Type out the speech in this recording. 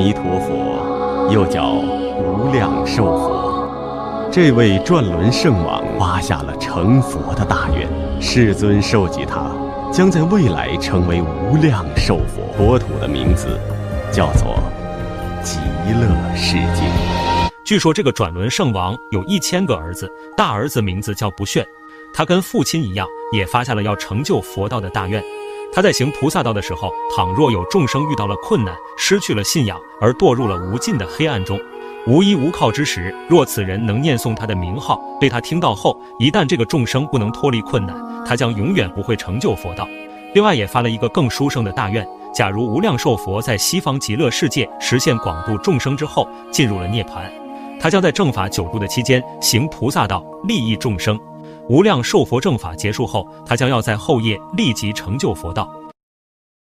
弥陀佛，又叫无量寿佛。这位转轮圣王发下了成佛的大愿，世尊授记他，将在未来成为无量寿佛。国土的名字叫做极乐世界。据说这个转轮圣王有一千个儿子，大儿子名字叫不炫，他跟父亲一样，也发下了要成就佛道的大愿。他在行菩萨道的时候，倘若有众生遇到了困难，失去了信仰，而堕入了无尽的黑暗中，无依无靠之时，若此人能念诵他的名号，被他听到后，一旦这个众生不能脱离困难，他将永远不会成就佛道。另外，也发了一个更殊胜的大愿：假如无量寿佛在西方极乐世界实现广度众生之后，进入了涅槃，他将在正法久住的期间行菩萨道，利益众生。无量寿佛正法结束后，他将要在后夜立即成就佛道。